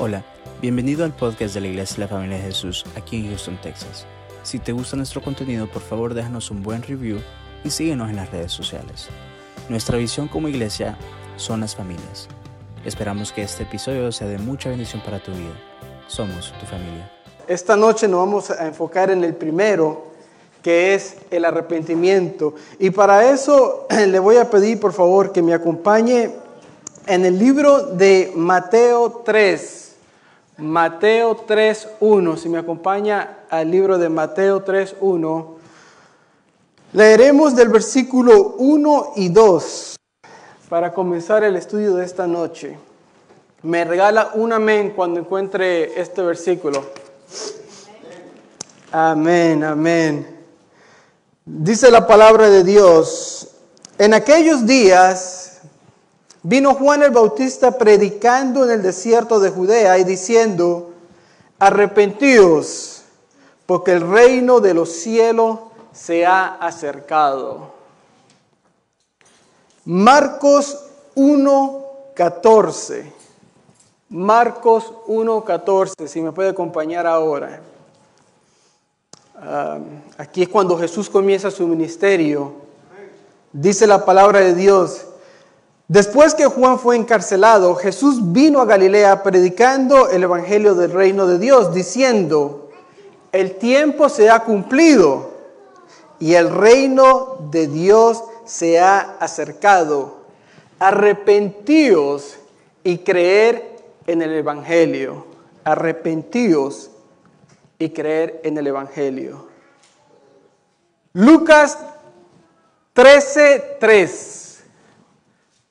Hola, bienvenido al podcast de la Iglesia de la Familia de Jesús aquí en Houston, Texas. Si te gusta nuestro contenido, por favor déjanos un buen review y síguenos en las redes sociales. Nuestra visión como iglesia son las familias. Esperamos que este episodio sea de mucha bendición para tu vida. Somos tu familia. Esta noche nos vamos a enfocar en el primero, que es el arrepentimiento. Y para eso le voy a pedir, por favor, que me acompañe en el libro de Mateo 3. Mateo 3.1, si me acompaña al libro de Mateo 3.1, leeremos del versículo 1 y 2 para comenzar el estudio de esta noche. Me regala un amén cuando encuentre este versículo. Amén, amén. Dice la palabra de Dios, en aquellos días Vino Juan el Bautista predicando en el desierto de Judea y diciendo, arrepentíos, porque el reino de los cielos se ha acercado. Marcos 1.14. Marcos 1.14, si me puede acompañar ahora. Ah, aquí es cuando Jesús comienza su ministerio. Dice la palabra de Dios, Después que Juan fue encarcelado, Jesús vino a Galilea predicando el Evangelio del reino de Dios, diciendo, el tiempo se ha cumplido y el reino de Dios se ha acercado. Arrepentíos y creer en el Evangelio. Arrepentíos y creer en el Evangelio. Lucas 13:3.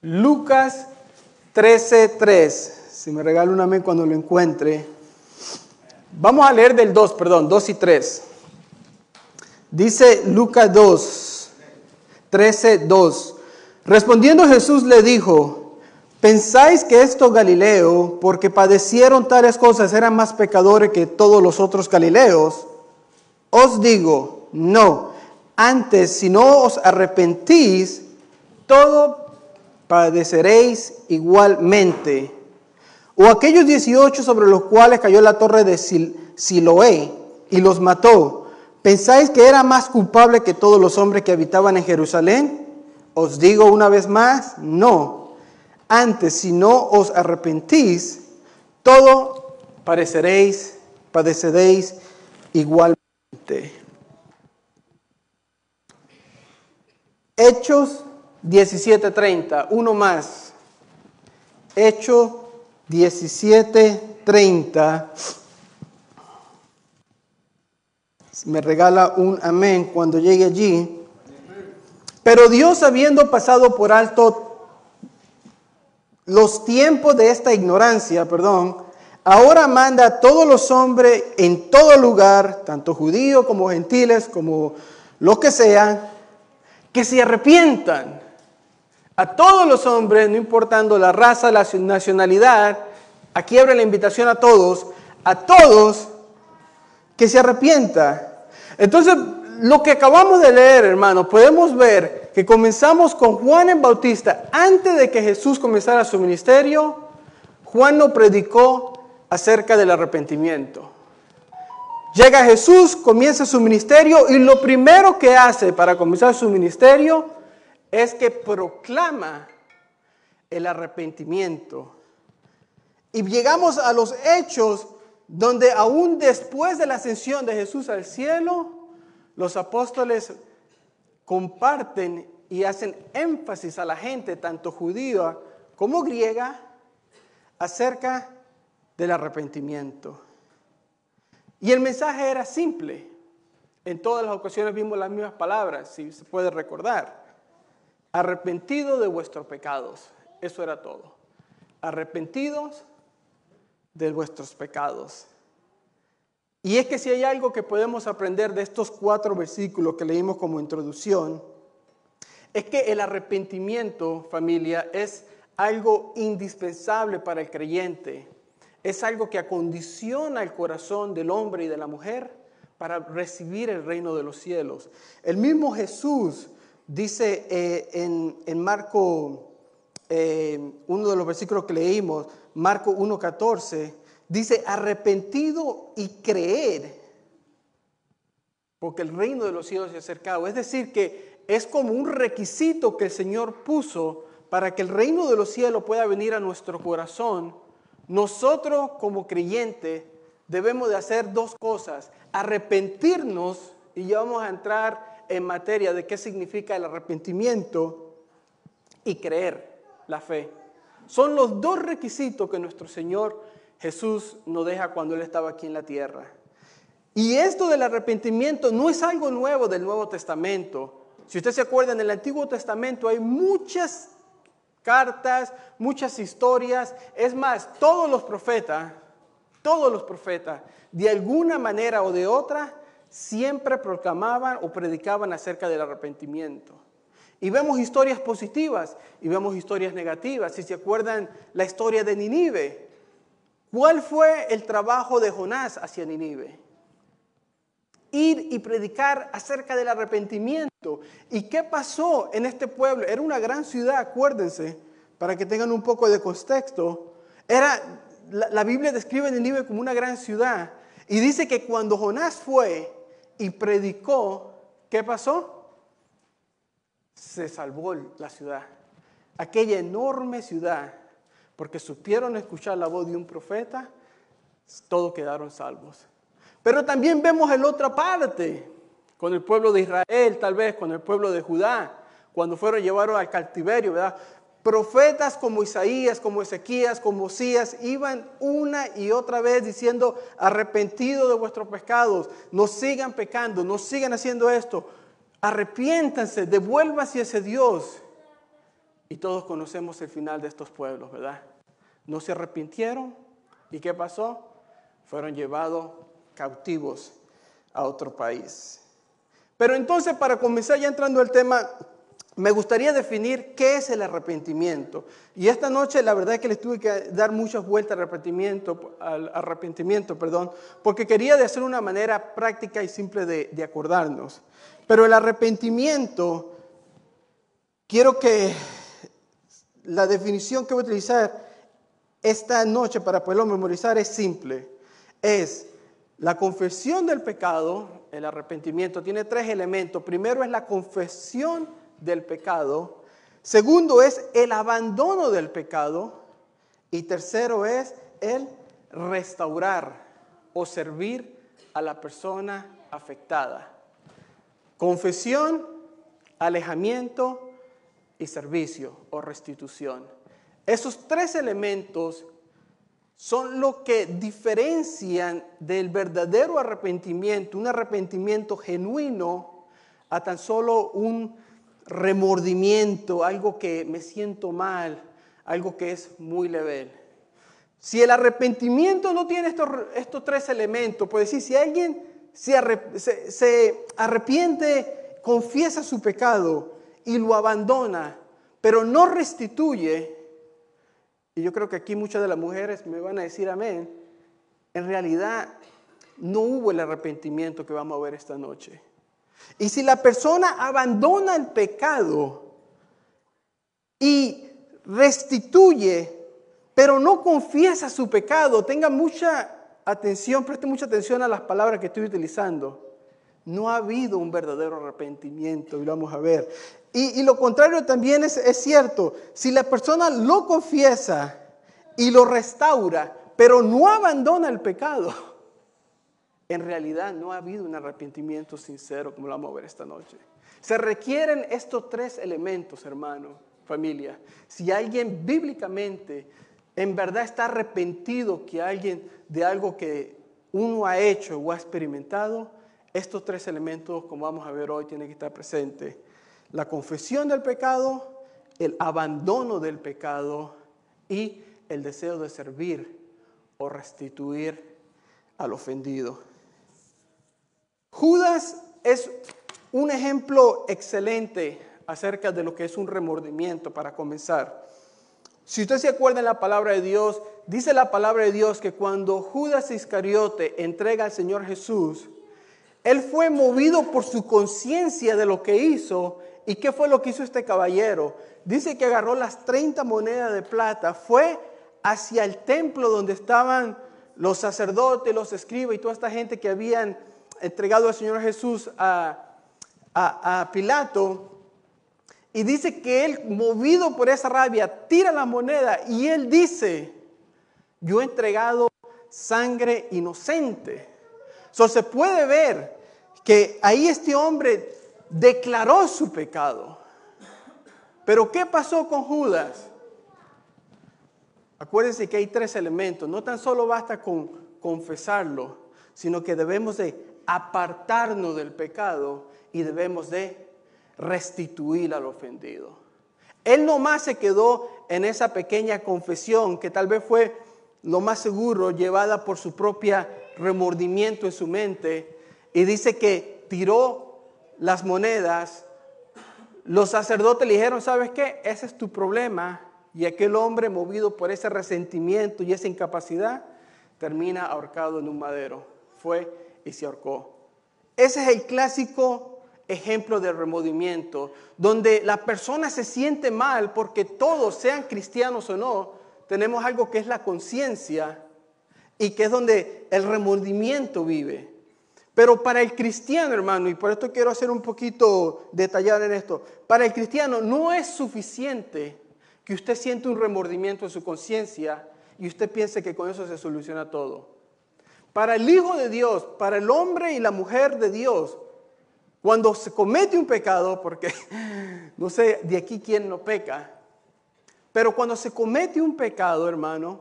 Lucas 13:3. Si me regala un amén cuando lo encuentre. Vamos a leer del 2, perdón, 2 y 3. Dice Lucas 2, 13, 2. Respondiendo Jesús le dijo, ¿pensáis que estos Galileo, porque padecieron tales cosas, eran más pecadores que todos los otros Galileos? Os digo, no. Antes, si no os arrepentís, todo padeceréis igualmente. O aquellos 18 sobre los cuales cayó la torre de Siloé y los mató, ¿pensáis que era más culpable que todos los hombres que habitaban en Jerusalén? Os digo una vez más, no. Antes, si no os arrepentís, todo padeceréis, padeceréis igualmente. Hechos 17:30, uno más. Hecho 17:30. Me regala un amén cuando llegue allí. Pero Dios habiendo pasado por alto los tiempos de esta ignorancia, perdón, ahora manda a todos los hombres en todo lugar, tanto judíos como gentiles, como los que sean, que se arrepientan a todos los hombres, no importando la raza, la nacionalidad, aquí abre la invitación a todos, a todos que se arrepienta. Entonces, lo que acabamos de leer, hermanos, podemos ver que comenzamos con Juan el Bautista. Antes de que Jesús comenzara su ministerio, Juan no predicó acerca del arrepentimiento. Llega Jesús, comienza su ministerio y lo primero que hace para comenzar su ministerio es que proclama el arrepentimiento. Y llegamos a los hechos donde aún después de la ascensión de Jesús al cielo, los apóstoles comparten y hacen énfasis a la gente, tanto judía como griega, acerca del arrepentimiento. Y el mensaje era simple. En todas las ocasiones vimos las mismas palabras, si se puede recordar arrepentido de vuestros pecados. Eso era todo. Arrepentidos de vuestros pecados. Y es que si hay algo que podemos aprender de estos cuatro versículos que leímos como introducción, es que el arrepentimiento, familia, es algo indispensable para el creyente. Es algo que acondiciona el corazón del hombre y de la mujer para recibir el reino de los cielos. El mismo Jesús Dice eh, en, Marco, eh, uno de los versículos que leímos, Marco 1.14, dice arrepentido y creer, porque el reino de los cielos se ha acercado. Es decir, que es como un requisito que el Señor puso para que el reino de los cielos pueda venir a nuestro corazón. Nosotros como creyentes debemos de hacer dos cosas, arrepentirnos, y ya vamos a entrar en materia de qué significa el arrepentimiento, y creer la fe. Son los dos requisitos que nuestro Señor Jesús nos deja cuando Él estaba aquí en la tierra. Y esto del arrepentimiento no es algo nuevo del Nuevo Testamento. Si usted se acuerda, en el Antiguo Testamento hay muchas cartas, muchas historias. Es más, todos los profetas, todos los profetas, de alguna manera o de otra, siempre proclamaban o predicaban acerca del arrepentimiento. Y vemos historias positivas y vemos historias negativas. Si se acuerdan la historia de Ninive, ¿cuál fue el trabajo de Jonás hacia Ninive? Ir y predicar acerca del arrepentimiento. ¿Y qué pasó en este pueblo? Era una gran ciudad, acuérdense, para que tengan un poco de contexto. Era, la, Biblia describe Ninive como una gran ciudad. Y dice que cuando Jonás fue y predicó, ¿qué pasó? se salvó la ciudad, aquella enorme ciudad, porque supieron escuchar la voz de un profeta, todos quedaron salvos. Pero también vemos en otra parte, con el pueblo de Israel, tal vez con el pueblo de Judá, cuando fueron llevados al cautiverio, ¿verdad? Profetas como Isaías, como Ezequías, como Osías, iban una y otra vez diciendo, arrepentido de vuestros pecados, no sigan pecando, no sigan haciendo esto, arrepiéntanse, devuélvase a ese Dios. Y todos conocemos el final de estos pueblos, ¿verdad? No se arrepintieron. ¿Y qué pasó? Fueron llevados cautivos a otro país. Pero entonces, para comenzar ya entrando al tema, me gustaría definir qué es el arrepentimiento. Y esta noche la verdad es que les tuve que dar muchas vueltas al arrepentimiento, al arrepentimiento perdón, porque quería hacer una manera práctica y simple de, de acordarnos. Pero el arrepentimiento, quiero que la definición que voy a utilizar esta noche para poderlo memorizar es simple. Es la confesión del pecado, el arrepentimiento, tiene tres elementos. Primero es la confesión del pecado. Segundo es el abandono del pecado. Y tercero es el restaurar o servir a la persona afectada. Confesión, alejamiento y servicio o restitución. Esos tres elementos son lo que diferencian del verdadero arrepentimiento, un arrepentimiento genuino, a tan solo un remordimiento, algo que me siento mal, algo que es muy leve. Si el arrepentimiento no tiene estos, estos tres elementos, pues decir, si alguien se, arrepiente, confiesa su pecado y lo abandona, pero no restituye, y yo creo que aquí muchas de las mujeres me van a decir amén, en realidad no hubo el arrepentimiento que vamos a ver esta noche. Y si la persona abandona el pecado y restituye, pero no confiesa su pecado, tenga mucha atención, preste mucha atención a las palabras que estoy utilizando. No ha habido un verdadero arrepentimiento y lo vamos a ver. Y, lo contrario también es, es cierto. Si la persona lo confiesa y lo restaura, pero no abandona el pecado, en realidad no ha habido un arrepentimiento sincero, como lo vamos a ver esta noche. Se requieren estos tres elementos, hermano, familia. Si alguien bíblicamente en verdad está arrepentido que alguien de algo que uno ha hecho o ha experimentado, estos tres elementos, como vamos a ver hoy, tienen que estar presentes. La confesión del pecado, el abandono del pecado y el deseo de servir o restituir al ofendido. Judas es un ejemplo excelente acerca de lo que es un remordimiento para comenzar. Si usted se acuerda en la palabra de Dios, dice la palabra de Dios que cuando Judas Iscariote entrega al Señor Jesús, él fue movido por su conciencia de lo que hizo. ¿Y qué fue lo que hizo este caballero? Dice que agarró las 30 monedas de plata, fue hacia el templo donde estaban los sacerdotes, los escribas y toda esta gente que habían entregado al Señor Jesús a, a, Pilato, y dice que él, movido por esa rabia, tira la moneda y él dice, yo he entregado sangre inocente. So, se puede ver que ahí este hombre declaró su pecado. Pero ¿qué pasó con Judas? Acuérdense que hay tres elementos. No tan solo basta con confesarlo, sino que debemos de apartarnos del pecado y debemos de restituir al ofendido. Él nomás se quedó en esa pequeña confesión que tal vez fue lo más seguro llevada por su propia remordimiento en su mente y dice que tiró las monedas. Los sacerdotes le dijeron, ¿sabes qué? Ese es tu problema. Y aquel hombre, movido por ese resentimiento y esa incapacidad, termina ahorcado en un madero. Fue y se ahorcó. Ese es el clásico ejemplo de remordimiento, donde la persona se siente mal porque todos, sean cristianos o no, tenemos algo que es la conciencia y que es donde el remordimiento vive. Pero para el cristiano, hermano, y por esto quiero hacer un poquito detallado en esto, para el cristiano no es suficiente que usted siente un remordimiento en su conciencia y usted piense que con eso se soluciona todo. Para el Hijo de Dios, para el hombre y la mujer de Dios, cuando se comete un pecado, porque no sé de aquí quién no peca, pero cuando se comete un pecado, hermano,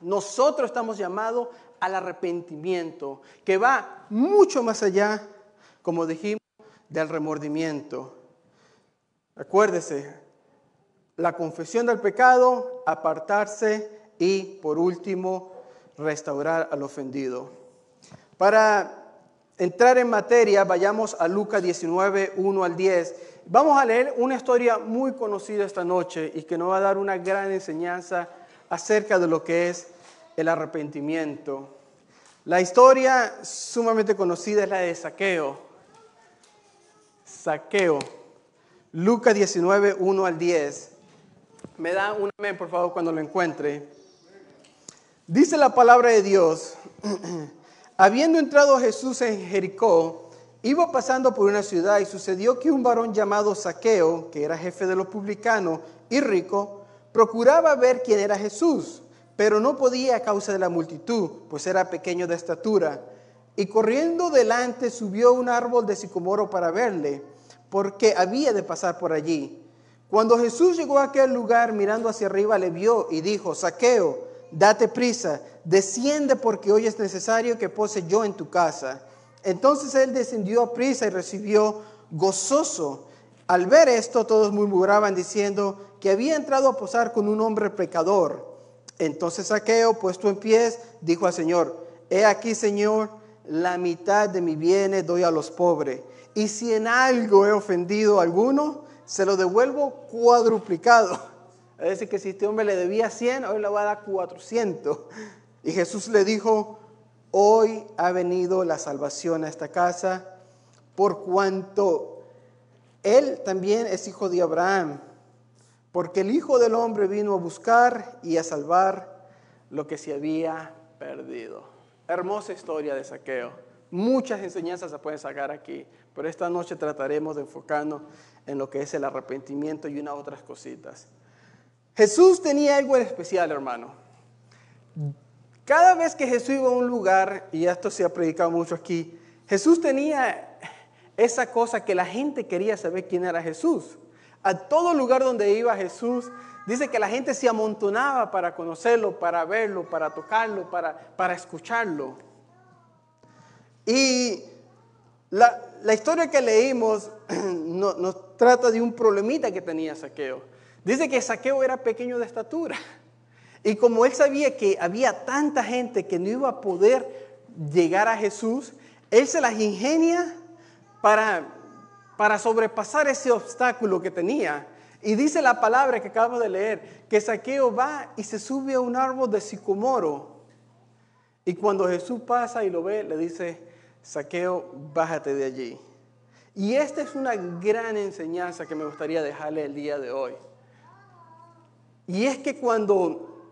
nosotros estamos llamados al arrepentimiento, que va mucho más allá, como dijimos, del remordimiento. Acuérdese, la confesión del pecado, apartarse y, por último, restaurar al ofendido. Para entrar en materia, vayamos a Lucas 19, 1 al 10. Vamos a leer una historia muy conocida esta noche y que nos va a dar una gran enseñanza acerca de lo que es el arrepentimiento. La historia sumamente conocida es la de Saqueo. Saqueo. Lucas 19, 1 al 10. Me da un amén, por favor, cuando lo encuentre. Dice la palabra de Dios. Habiendo entrado Jesús en Jericó, iba pasando por una ciudad y sucedió que un varón llamado Saqueo, que era jefe de los publicanos y rico, procuraba ver quién era Jesús pero no podía a causa de la multitud, pues era pequeño de estatura. Y corriendo delante subió un árbol de sicomoro para verle, porque había de pasar por allí. Cuando Jesús llegó a aquel lugar, mirando hacia arriba, le vio y dijo, Saqueo, date prisa, desciende porque hoy es necesario que pose yo en tu casa. Entonces él descendió a prisa y recibió gozoso. Al ver esto, todos murmuraban diciendo que había entrado a posar con un hombre pecador. Entonces Saqueo, puesto en pies, dijo al Señor, he aquí, Señor, la mitad de mi bienes doy a los pobres. Y si en algo he ofendido a alguno, se lo devuelvo cuadruplicado. Es que si este hombre le debía 100, hoy le va a dar 400. Y Jesús le dijo, hoy ha venido la salvación a esta casa, por cuanto él también es hijo de Abraham porque el Hijo del Hombre vino a buscar y a salvar lo que se había perdido. Hermosa historia de saqueo. Muchas enseñanzas se pueden sacar aquí, pero esta noche trataremos de enfocarnos en lo que es el arrepentimiento y unas otras cositas. Jesús tenía algo especial, hermano. Cada vez que Jesús iba a un lugar, y esto se ha predicado mucho aquí, Jesús tenía esa cosa que la gente quería saber quién era Jesús. A todo lugar donde iba Jesús, dice que la gente se amontonaba para conocerlo, para verlo, para tocarlo, para, para escucharlo. Y la, historia que leímos nos trata de un problemita que tenía Saqueo. Dice que Saqueo era pequeño de estatura. Y como él sabía que había tanta gente que no iba a poder llegar a Jesús, él se las ingenia para para sobrepasar ese obstáculo que tenía. Y dice la palabra que acabo de leer, que Saqueo va y se sube a un árbol de sicomoro. Y cuando Jesús pasa y lo ve, le dice, Saqueo, bájate de allí. Y esta es una gran enseñanza que me gustaría dejarle el día de hoy. Y es que cuando,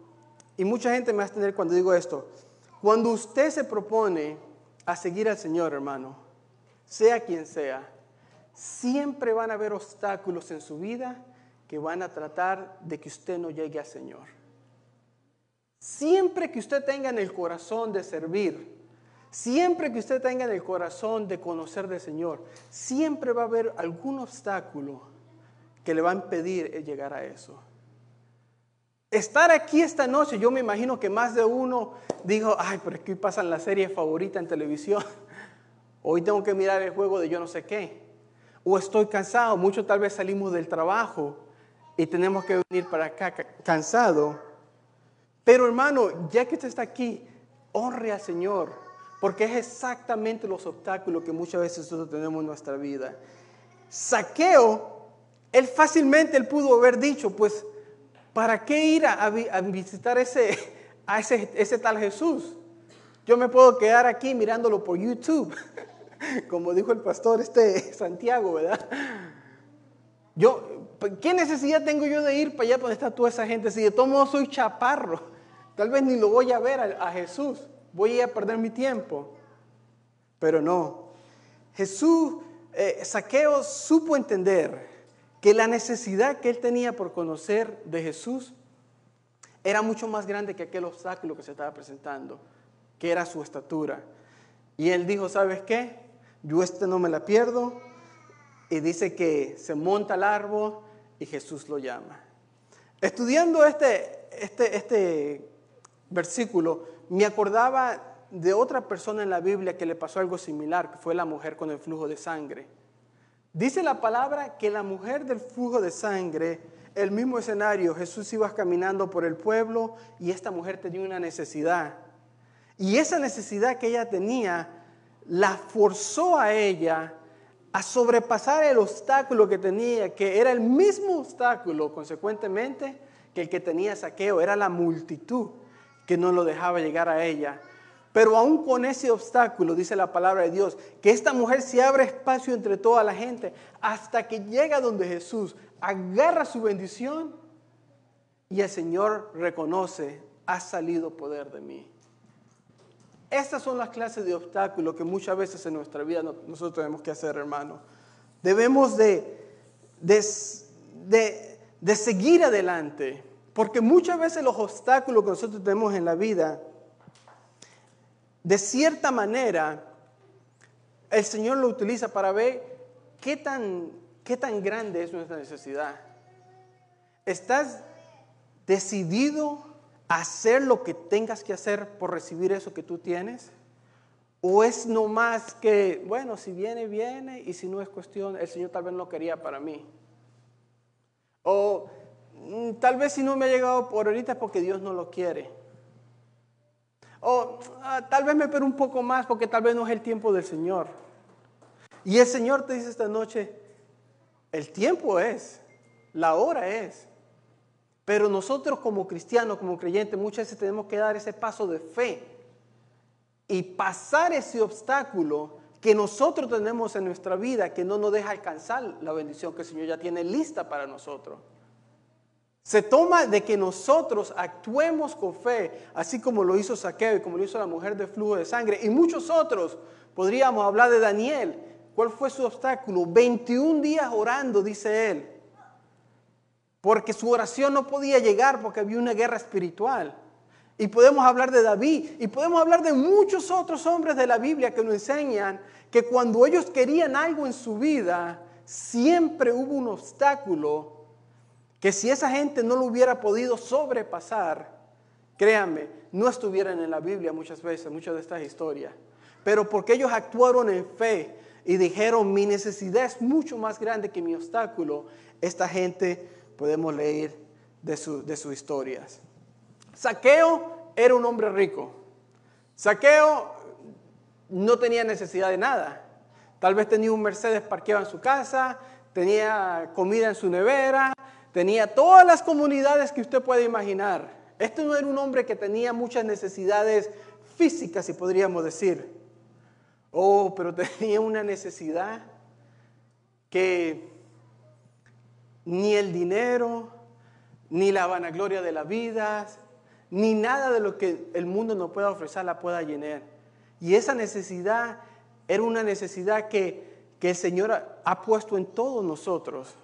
y mucha gente me va a tener cuando digo esto, Cuando usted se propone a seguir al Señor, hermano, sea quien sea, siempre van a haber obstáculos en su vida que van a tratar de que usted no llegue al Señor. Siempre que usted tenga en el corazón de servir, siempre que usted tenga en el corazón de conocer del Señor, siempre va a haber algún obstáculo que le va a impedir llegar a eso. Estar aquí esta noche, yo me imagino que más de uno dijo, ay, pero es que pasan la serie favorita en televisión. Hoy tengo que mirar el juego de yo no sé qué. O estoy cansado, muchos tal vez salimos del trabajo y tenemos que venir para acá cansado. Pero hermano, ya que usted está aquí, honre al Señor, porque es exactamente los obstáculos que muchas veces nosotros tenemos en nuestra vida. Saqueo, él fácilmente él pudo haber dicho, pues ¿Para qué ir a, visitar ese, a ese, ese tal Jesús? Yo me puedo quedar aquí mirándolo por YouTube, como dijo el pastor este Santiago, ¿verdad? Yo, ¿qué necesidad tengo yo de ir para allá donde está toda esa gente? Si de todo modo soy chaparro, tal vez ni lo voy a ver a, Jesús, voy a, perder mi tiempo. Pero no, Jesús, eh, Saqueo supo entender que la necesidad que él tenía por conocer de Jesús era mucho más grande que aquel obstáculo que se estaba presentando, que era su estatura. Y él dijo, ¿sabes qué? Yo este no me la pierdo. Y dice que se monta al árbol y Jesús lo llama. Estudiando este, este, este versículo, me acordaba de otra persona en la Biblia que le pasó algo similar, que fue la mujer con el flujo de sangre. Dice la palabra que la mujer del flujo de sangre, el mismo escenario, Jesús iba caminando por el pueblo y esta mujer tenía una necesidad. Y esa necesidad que ella tenía la forzó a ella a sobrepasar el obstáculo que tenía, que era el mismo obstáculo, consecuentemente, que el que tenía saqueo, era la multitud que no lo dejaba llegar a ella. Pero aún con ese obstáculo, dice la palabra de Dios, que esta mujer se abre espacio entre toda la gente hasta que llega donde Jesús, agarra su bendición y el Señor reconoce, ha salido poder de mí. Estas son las clases de obstáculos que muchas veces en nuestra vida nosotros tenemos que hacer, hermano. Debemos de, de, de seguir adelante, porque muchas veces los obstáculos que nosotros tenemos en la vida, de cierta manera, el Señor lo utiliza para ver qué tan, qué tan grande es nuestra necesidad. ¿Estás decidido a hacer lo que tengas que hacer por recibir eso que tú tienes? ¿O es no más que, bueno, si viene, viene, y si no es cuestión, el Señor tal vez no quería para mí? O mm, tal vez si no me ha llegado por ahorita es porque Dios no lo quiere. O ah, tal vez me espero un poco más porque tal vez no es el tiempo del Señor. Y el Señor te dice esta noche, el tiempo es, la hora es. Pero nosotros como cristianos, como creyentes, muchas veces tenemos que dar ese paso de fe y pasar ese obstáculo que nosotros tenemos en nuestra vida que no nos deja alcanzar la bendición que el Señor ya tiene lista para nosotros. Se toma de que nosotros actuemos con fe, así como lo hizo Saqueo y como lo hizo la mujer de flujo de sangre. Y muchos otros, podríamos hablar de Daniel. ¿Cuál fue su obstáculo? 21 días orando, dice él. Porque su oración no podía llegar porque había una guerra espiritual. Y podemos hablar de David y podemos hablar de muchos otros hombres de la Biblia que nos enseñan que cuando ellos querían algo en su vida, siempre hubo un obstáculo que si esa gente no lo hubiera podido sobrepasar, créanme, no estuvieran en la Biblia muchas veces, muchas de estas historias. Pero porque ellos actuaron en fe y dijeron, mi necesidad es mucho más grande que mi obstáculo, esta gente podemos leer de, de sus historias. Saqueo era un hombre rico. Saqueo no tenía necesidad de nada. Tal vez tenía un Mercedes parqueado en su casa, tenía comida en su nevera, Tenía todas las comunidades que usted puede imaginar. Este no era un hombre que tenía muchas necesidades físicas, si podríamos decir. Oh, pero tenía una necesidad que ni el dinero, ni la vanagloria de la vida, ni nada de lo que el mundo nos pueda ofrecer la pueda llenar. Y esa necesidad era una necesidad que, que el Señor ha puesto en todos nosotros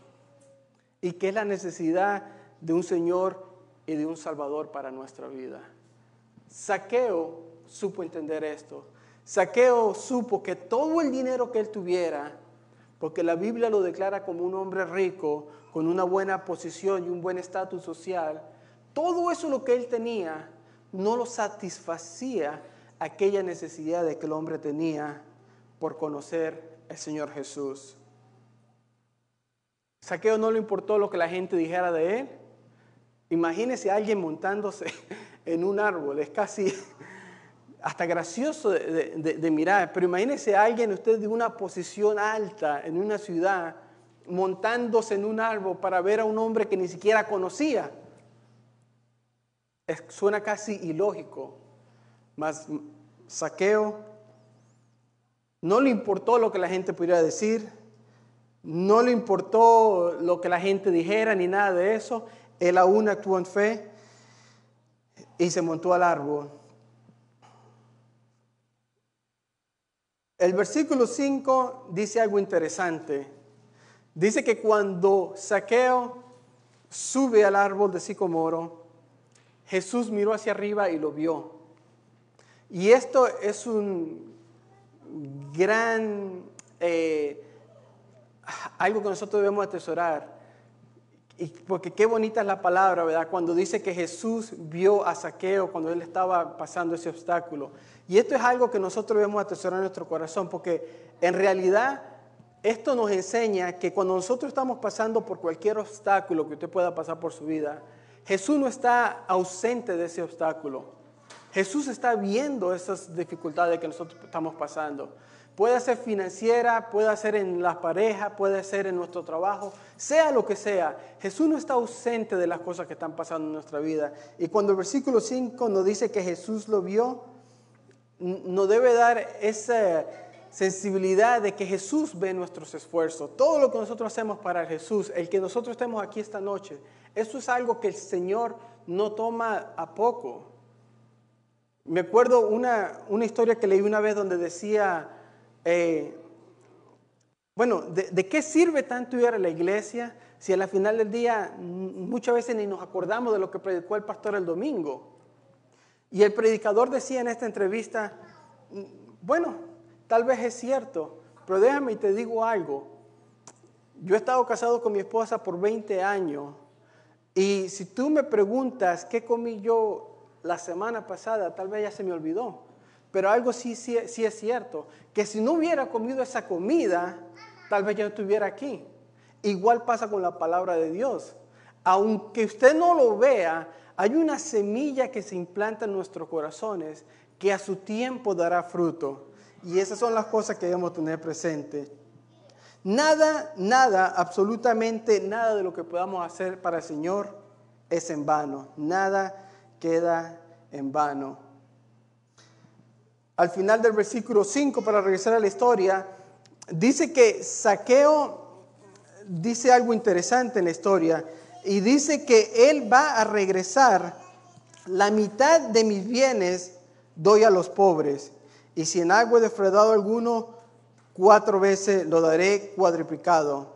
y que es la necesidad de un Señor y de un Salvador para nuestra vida. Saqueo supo entender esto. Saqueo supo que todo el dinero que él tuviera, porque la Biblia lo declara como un hombre rico, con una buena posición y un buen estatus social, todo eso lo que él tenía no lo satisfacía aquella necesidad de que el hombre tenía por conocer al Señor Jesús. Saqueo no le importó lo que la gente dijera de él. Imagínese a alguien montándose en un árbol, es casi hasta gracioso de, mirar, pero imagínese a alguien usted de una posición alta en una ciudad montándose en un árbol para ver a un hombre que ni siquiera conocía. suena casi ilógico, mas Saqueo no le importó lo que la gente pudiera decir, no le importó lo que la gente dijera ni nada de eso. Él aún actuó en fe y se montó al árbol. El versículo 5 dice algo interesante. Dice que cuando Saqueo sube al árbol de sicomoro, Jesús miró hacia arriba y lo vio. Y esto es un gran, eh, algo que nosotros debemos atesorar. Y porque qué bonita es la palabra, ¿verdad? Cuando dice que Jesús vio a Saqueo cuando él estaba pasando ese obstáculo. Y esto es algo que nosotros debemos atesorar en nuestro corazón, porque en realidad esto nos enseña que cuando nosotros estamos pasando por cualquier obstáculo que usted pueda pasar por su vida, Jesús no está ausente de ese obstáculo. Jesús está viendo esas dificultades que nosotros estamos pasando. Puede ser financiera, puede ser en las parejas, puede ser en nuestro trabajo, sea lo que sea. Jesús no está ausente de las cosas que están pasando en nuestra vida. Y cuando el versículo 5 nos dice que Jesús lo vio, nos debe dar esa sensibilidad de que Jesús ve nuestros esfuerzos. Todo lo que nosotros hacemos para Jesús, el que nosotros estemos aquí esta noche, eso es algo que el Señor no toma a poco. Me acuerdo una, una historia que leí una vez donde decía eh, bueno, ¿de, qué sirve tanto ir a la iglesia si al final del día muchas veces ni nos acordamos de lo que predicó el pastor el domingo? Y el predicador decía en esta entrevista, bueno, tal vez es cierto, pero déjame y te digo algo. Yo he estado casado con mi esposa por 20 años y si tú me preguntas qué comí yo la semana pasada, tal vez ya se me olvidó. Pero algo sí, sí, es cierto, que si no hubiera comido esa comida, tal vez yo no estuviera aquí. Igual pasa con la palabra de Dios. Aunque usted no lo vea, hay una semilla que se implanta en nuestros corazones que a su tiempo dará fruto. Y esas son las cosas que debemos tener presente. Nada, nada, absolutamente nada de lo que podamos hacer para el Señor es en vano. Nada queda en vano al final del versículo 5, para regresar a la historia, dice que Saqueo dice algo interesante en la historia y dice que él va a regresar la mitad de mis bienes doy a los pobres y si en algo he defraudado alguno, cuatro veces lo daré cuadriplicado.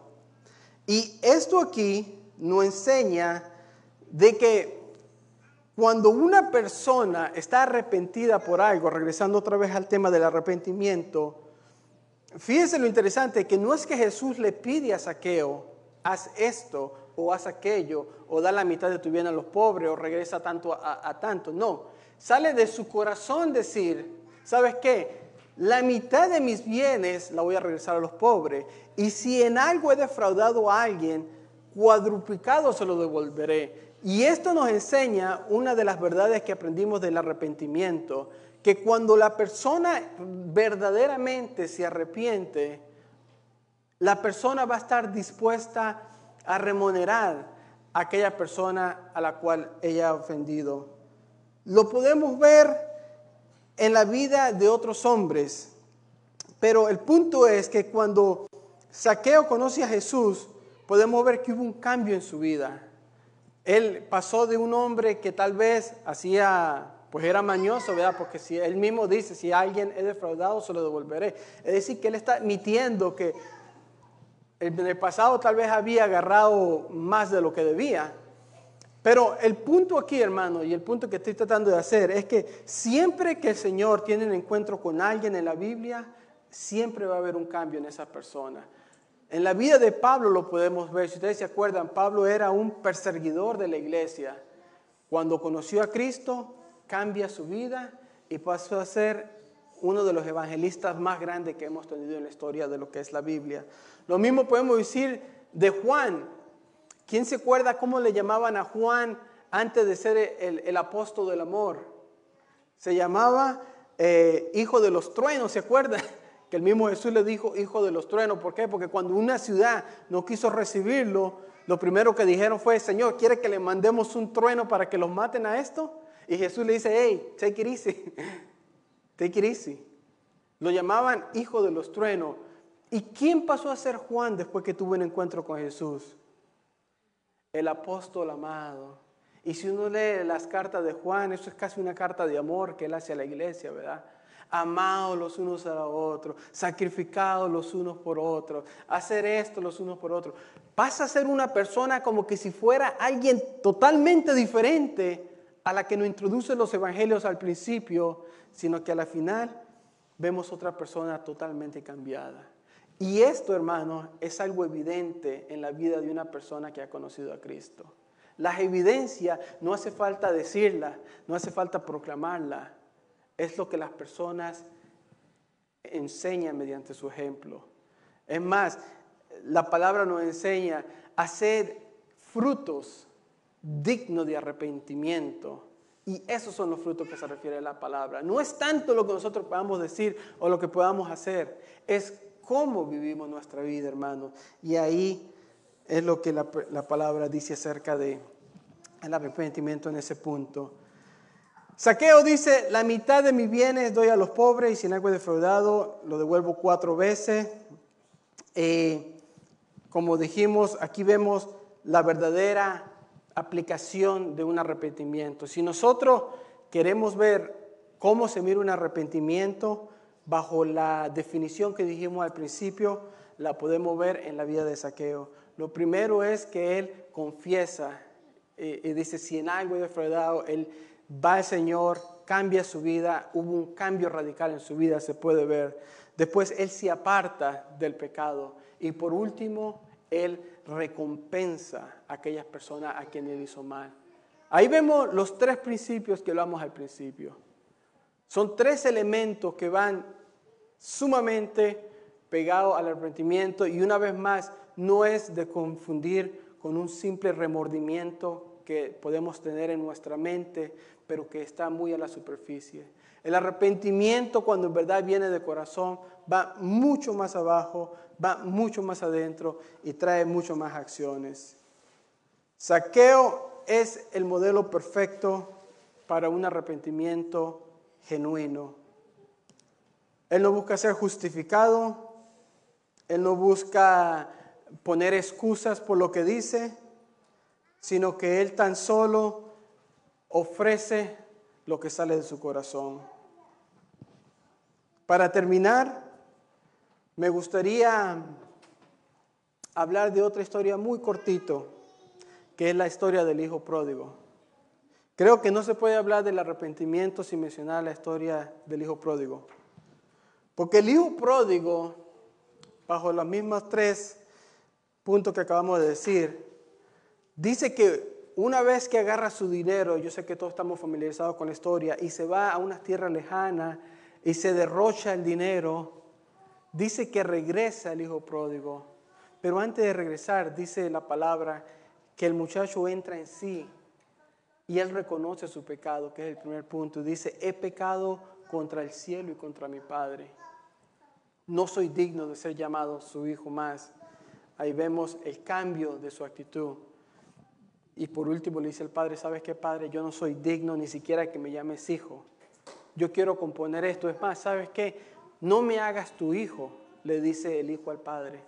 Y esto aquí nos enseña de que cuando una persona está arrepentida por algo, regresando otra vez al tema del arrepentimiento, fíjense lo interesante, que no es que Jesús le pide a Saqueo, haz esto o haz aquello, o da la mitad de tu bien a los pobres, o regresa tanto a, a tanto. No, sale de su corazón decir, ¿sabes qué? La mitad de mis bienes la voy a regresar a los pobres. Y si en algo he defraudado a alguien, cuadruplicado se lo devolveré. Y esto nos enseña una de las verdades que aprendimos del arrepentimiento, que cuando la persona verdaderamente se arrepiente, la persona va a estar dispuesta a remunerar a aquella persona a la cual ella ha ofendido. Lo podemos ver en la vida de otros hombres, pero el punto es que cuando Saqueo conoce a Jesús, podemos ver que hubo un cambio en su vida. Él pasó de un hombre que tal vez hacía, pues era mañoso, ¿verdad? Porque si él mismo dice, si alguien es defraudado, se lo devolveré. Es decir, que él está admitiendo que en el pasado tal vez había agarrado más de lo que debía. Pero el punto aquí, hermano, y el punto que estoy tratando de hacer es que siempre que el Señor tiene un encuentro con alguien en la Biblia, siempre va a haber un cambio en esa persona. En la vida de Pablo lo podemos ver. Si ustedes se acuerdan, Pablo era un perseguidor de la iglesia. Cuando conoció a Cristo, cambia su vida y pasó a ser uno de los evangelistas más grandes que hemos tenido en la historia de lo que es la Biblia. Lo mismo podemos decir de Juan. ¿Quién se acuerda cómo le llamaban a Juan antes de ser el, apóstol del amor? Se llamaba eh, hijo de los truenos, ¿se acuerdan? Que el mismo Jesús le dijo hijo de los truenos. ¿Por qué? Porque cuando una ciudad no quiso recibirlo, lo primero que dijeron fue, Señor, ¿quiere que le mandemos un trueno para que los maten a esto? Y Jesús le dice, hey, take it easy, take it easy. Lo llamaban hijo de los truenos. ¿Y quién pasó a ser Juan después que tuvo un encuentro con Jesús? El apóstol amado. Y si uno lee las cartas de Juan, eso es casi una carta de amor que él hace a la iglesia, ¿verdad? Amados los unos a los otros, sacrificados los unos por otros, hacer esto los unos por otros. Pasa a ser una persona como que si fuera alguien totalmente diferente a la que nos introduce los evangelios al principio, sino que a la final vemos otra persona totalmente cambiada. Y esto, hermano, es algo evidente en la vida de una persona que ha conocido a Cristo. Las evidencias no hace falta decirlas, no hace falta proclamarlas es lo que las personas enseñan mediante su ejemplo. Es más, la palabra nos enseña a hacer frutos dignos de arrepentimiento. Y esos son los frutos que se refiere a la palabra. No es tanto lo que nosotros podamos decir o lo que podamos hacer, es cómo vivimos nuestra vida, hermanos. Y ahí es lo que la, la palabra dice acerca de el arrepentimiento en ese punto. Saqueo dice, la mitad de mis bienes doy a los pobres y si en algo defraudado lo devuelvo cuatro veces. Eh, como dijimos, aquí vemos la verdadera aplicación de un arrepentimiento. Si nosotros queremos ver cómo se mira un arrepentimiento bajo la definición que dijimos al principio, la podemos ver en la vida de Saqueo. Lo primero es que él confiesa eh, y dice, si en algo he defraudado, él va el Señor, cambia su vida, hubo un cambio radical en su vida, se puede ver. Después Él se aparta del pecado y por último Él recompensa a aquellas personas a quienes Él hizo mal. Ahí vemos los tres principios que hablamos al principio. Son tres elementos que van sumamente pegados al arrepentimiento y una vez más no es de confundir con un simple remordimiento que podemos tener en nuestra mente, pero que está muy a la superficie. El arrepentimiento, cuando en verdad viene de corazón, va mucho más abajo, va mucho más adentro y trae mucho más acciones. Saqueo es el modelo perfecto para un arrepentimiento genuino. Él no busca ser justificado, él no busca poner excusas por lo que dice, sino que Él tan solo ofrece lo que sale de su corazón. Para terminar, me gustaría hablar de otra historia muy cortito, que es la historia del hijo pródigo. Creo que no se puede hablar del arrepentimiento sin mencionar la historia del hijo pródigo. Porque el hijo pródigo, bajo los mismos tres puntos que acabamos de decir, Dice que una vez que agarra su dinero, yo sé que todos estamos familiarizados con la historia, y se va a una tierra lejana y se derrocha el dinero, dice que regresa el hijo pródigo. Pero antes de regresar, dice la palabra que el muchacho entra en sí y él reconoce su pecado, que es el primer punto. Dice, he pecado contra el cielo y contra mi Padre. No soy digno de ser llamado su hijo más. Ahí vemos el cambio de su actitud. Y por último le dice el padre, ¿sabes qué padre? Yo no soy digno ni siquiera que me llames hijo. Yo quiero componer esto. Es más, ¿sabes qué? No me hagas tu hijo, le dice el hijo al padre.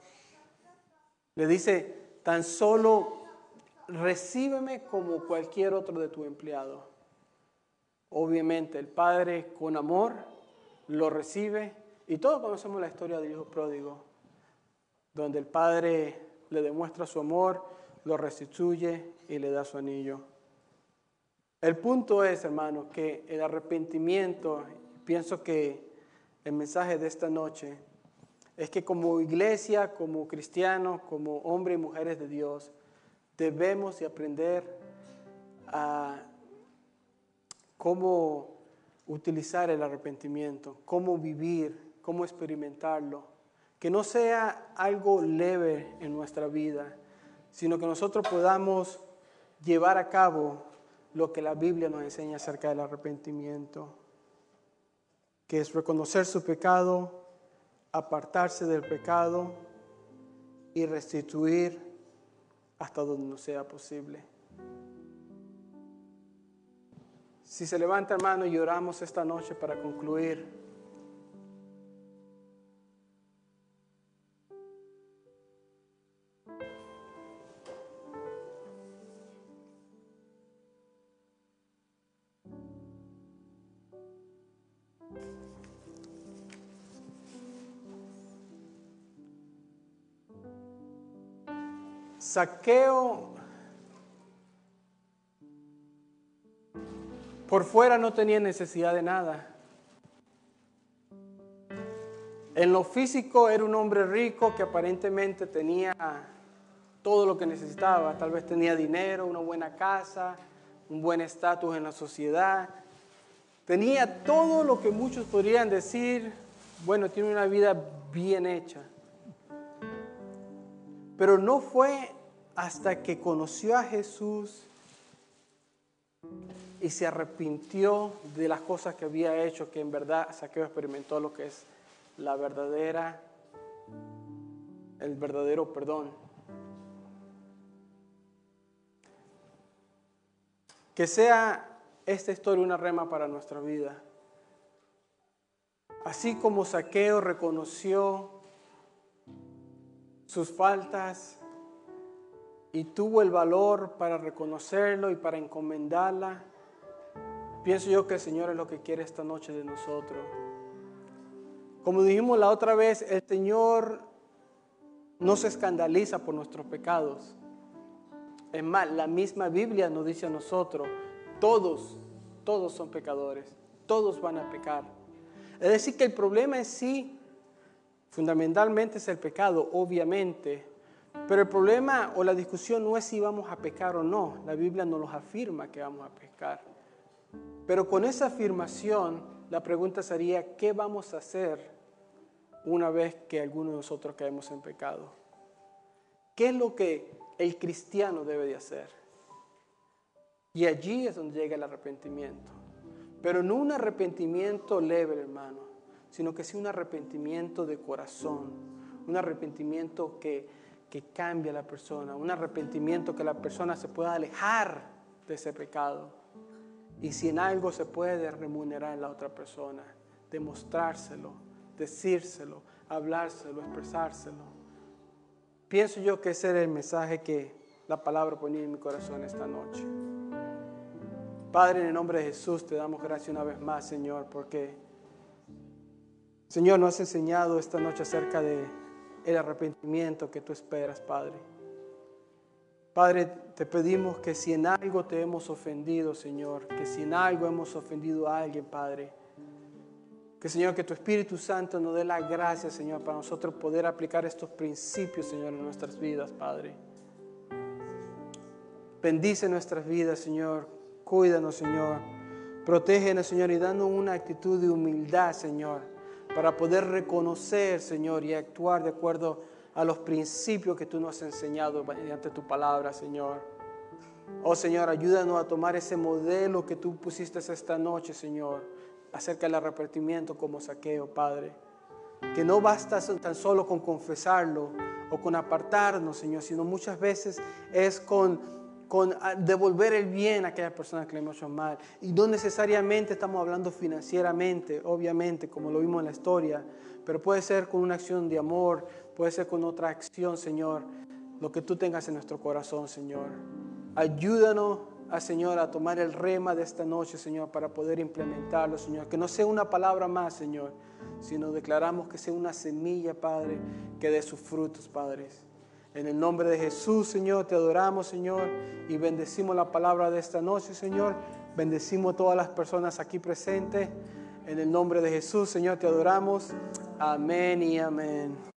Le dice, tan solo recíbeme como cualquier otro de tu empleado. Obviamente el padre con amor lo recibe y todos conocemos la historia del hijo pródigo, donde el padre le demuestra su amor, lo restituye y le da su anillo. El punto es, hermano, que el arrepentimiento, pienso que el mensaje de esta noche es que como iglesia, como cristianos, como hombres y mujeres de Dios, debemos de aprender a cómo utilizar el arrepentimiento, cómo vivir, cómo experimentarlo. Que no sea algo leve en nuestra vida, sino que nosotros podamos llevar a cabo lo que la Biblia nos enseña acerca del arrepentimiento, que es reconocer su pecado, apartarse del pecado y restituir hasta donde no sea posible. Si se levanta hermano y oramos esta noche para concluir. Saqueo por fuera no tenía necesidad de nada. En lo físico era un hombre rico que aparentemente tenía todo lo que necesitaba. Tal vez tenía dinero, una buena casa, un buen estatus en la sociedad. Tenía todo lo que muchos podrían decir, bueno, tiene una vida bien hecha. Pero no fue hasta que conoció a Jesús y se arrepintió de las cosas que había hecho, que en verdad Saqueo experimentó lo que es la verdadera, el verdadero perdón. Que sea esta historia una rema para nuestra vida. Así como Saqueo reconoció sus faltas, y tuvo el valor para reconocerlo y para encomendarla, pienso yo que el Señor es lo que quiere esta noche de nosotros. Como dijimos la otra vez, el Señor no se escandaliza por nuestros pecados. Es más, la misma Biblia nos dice a nosotros, todos, todos son pecadores, todos van a pecar. Es decir, que el problema en sí, fundamentalmente es el pecado, obviamente, pero el problema o la discusión no es si vamos a pecar o no. La Biblia nos los afirma que vamos a pecar. Pero con esa afirmación, la pregunta sería, ¿qué vamos a hacer una vez que alguno de nosotros caemos en pecado? ¿Qué es lo que el cristiano debe de hacer? Y allí es donde llega el arrepentimiento. Pero no un arrepentimiento leve, hermano, sino que sí un arrepentimiento de corazón, un arrepentimiento que que cambie a la persona, un arrepentimiento que la persona se pueda alejar de ese pecado. Y si en algo se puede remunerar a la otra persona, demostrárselo, decírselo, hablárselo, expresárselo. Pienso yo que ese era el mensaje que la palabra ponía en mi corazón esta noche. Padre, en el nombre de Jesús te damos gracias una vez más, Señor, porque, Señor, nos has enseñado esta noche acerca de el arrepentimiento que tú esperas, Padre. Padre, te pedimos que si en algo te hemos ofendido, Señor, que si en algo hemos ofendido a alguien, Padre, que Señor, que tu Espíritu Santo nos dé la gracia, Señor, para nosotros poder aplicar estos principios, Señor, en nuestras vidas, Padre. Bendice nuestras vidas, Señor. Cuídanos, Señor. Protégenos, Señor, y danos una actitud de humildad, Señor para poder reconocer, Señor, y actuar de acuerdo a los principios que tú nos has enseñado mediante tu palabra, Señor. Oh Señor, ayúdanos a tomar ese modelo que tú pusiste esta noche, Señor, acerca del arrepentimiento como saqueo, Padre. Que no basta tan solo con confesarlo o con apartarnos, Señor, sino muchas veces es con con ah, devolver el bien a aquellas personas que le hemos hecho mal. Y no necesariamente estamos hablando financieramente, obviamente, como lo vimos en la historia, pero puede ser con una acción de amor, puede ser con otra acción, Señor, lo que tú tengas en nuestro corazón, Señor. Ayúdanos, a, Señor, a tomar el rema de esta noche, Señor, para poder implementarlo, Señor. Que no sea una palabra más, Señor, sino declaramos que sea una semilla, Padre, que dé sus frutos, Padre. En el nombre de Jesús, Señor, te adoramos, Señor, y bendecimos la palabra de esta noche, Señor. Bendecimos a todas las personas aquí presentes. En el nombre de Jesús, Señor, te adoramos. Amén y amén.